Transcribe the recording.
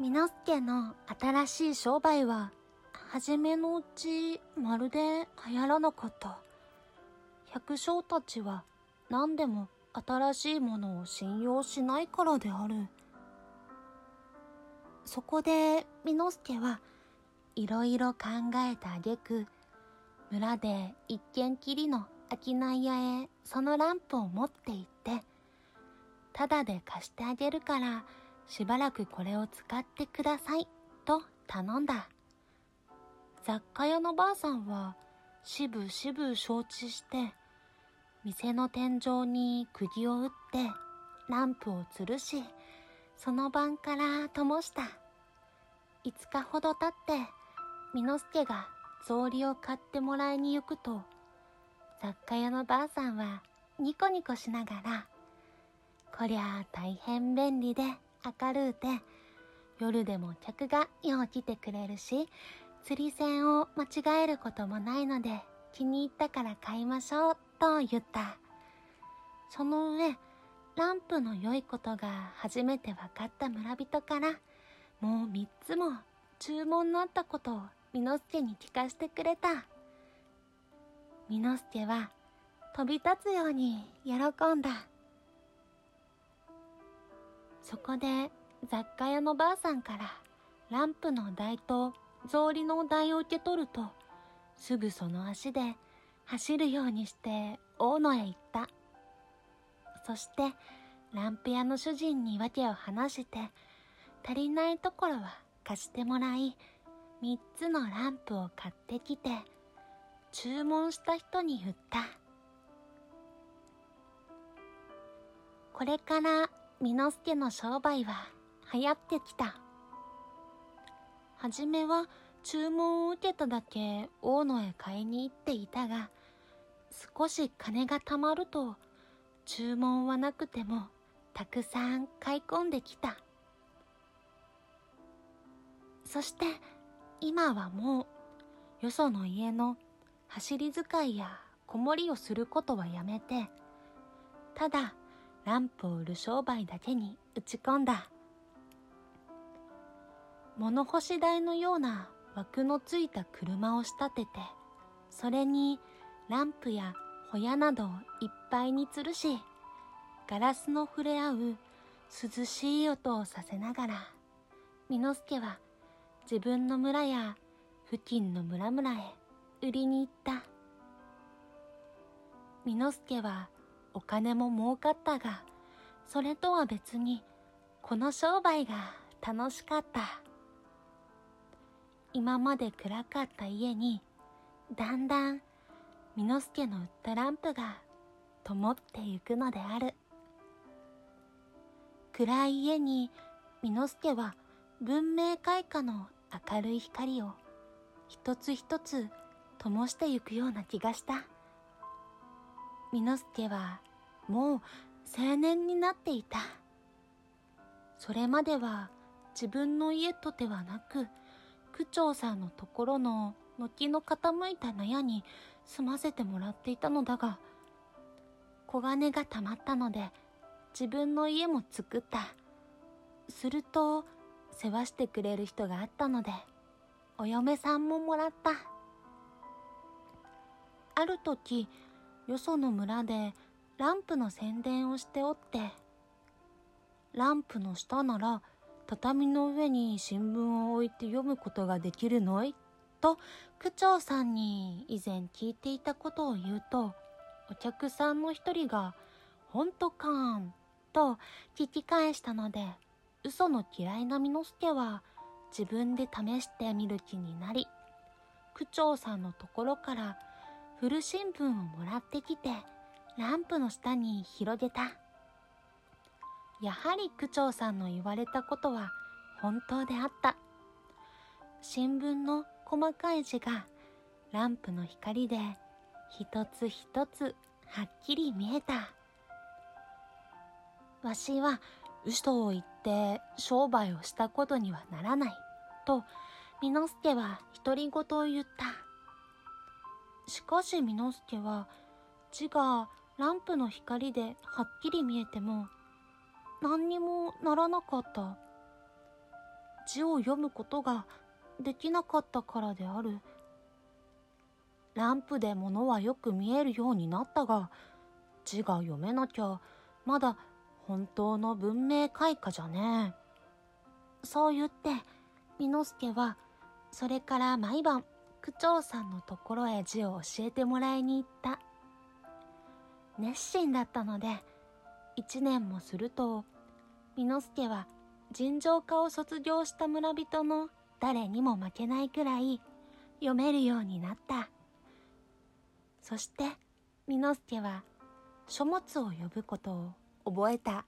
みのすけの新しい商売は、はじめのうちまるで流行らなかった。百姓たちは何でも新しいものを信用しないからである。そこで、みのすけはいろいろ考えた挙句、村で一軒きりの商い屋へそのランプを持って行って、ただで貸してあげるから、しばらくこれを使ってください、と頼んだ。雑貨屋のばあさんは、しぶしぶ承知して、店の天井に釘を打って、ランプを吊るし、その晩から灯した。5日ほど経って、みのすけが草履を買ってもらいに行くと、雑貨屋のばあさんはニコニコしながら、こりゃあ大変便利で明るうて、夜でも客がよう来てくれるし、釣り線を間違えることもないので気に入ったから買いましょうと言った。その上、ランプの良いことが初めて分かった村人から、もう三つも注文のあったことをみのすけに聞かせてくれた。みのすけは飛び立つように喜んだ。そこで雑貨屋のばあさんからランプの台と草履の台を受け取ると、すぐその足で走るようにして大野へ行った。そしてランプ屋の主人に訳を話して、足りないところは貸してもらい、三つのランプを買ってきて、注文した人に言った。これから、みのすけの商売は流行ってきた。はじめは注文を受けただけ大野へ買いに行っていたが、少し金が貯まると、注文はなくてもたくさん買い込んできた。そして今はもうよその家の走り使いや子守りをすることはやめて、ただランプを売る商売だけに打ち込んだ。物干し台のような枠のついた車を仕立てて、それにランプやホヤなどをいっぱいに吊るし、ガラスの触れ合う涼しい音をさせながら、みのすけは自分の村や付近の村々へ売りに行った。みのすけはお金も儲かったが、それとは別にこの商売が楽しかった。今まで暗かった家に、だんだん、みのすけの売ったランプが、灯ってゆくのである。暗い家に、みのすけは、文明開化の明るい光を、一つ一つ、灯してゆくような気がした。みのすけは、もう、青年になっていた。それまでは、自分の家とではなく、区長さんのところの軒の傾いた納屋に住ませてもらっていたのだが、小金が貯まったので自分の家も作った。すると、世話してくれる人があったので、お嫁さんももらった。ある時、よその村でランプの宣伝をしておって、ランプの下なら畳の上に新聞を置いて読むことができるのい？と区長さんに以前聞いていたことを言うと、お客さんの一人が、ほんとかーんと聞き返したので、嘘の嫌いなみのすけは自分で試してみる気になり、区長さんのところから古新聞をもらってきて、ランプの下に広げた。やはり区長さんの言われたことは本当であった。新聞の細かい字がランプの光で一つ一つはっきり見えた。わしは嘘を言って商売をしたことにはならない。と、みのすけは独り言を言った。しかしみのすけは字がランプの光ではっきり見えても何にもならなかった。字を読むことができなかったからである。ランプで物はよく見えるようになったが、字が読めなきゃ、まだ本当の文明開化じゃねえ。そう言って、美之助は、それから毎晩、区長さんのところへ字を教えてもらいに行った。熱心だったので、一年もすると、美之助は尋常科を卒業した村人の誰にも負けないくらい読めるようになった。そして、美之助は書物を呼ぶことを覚えた。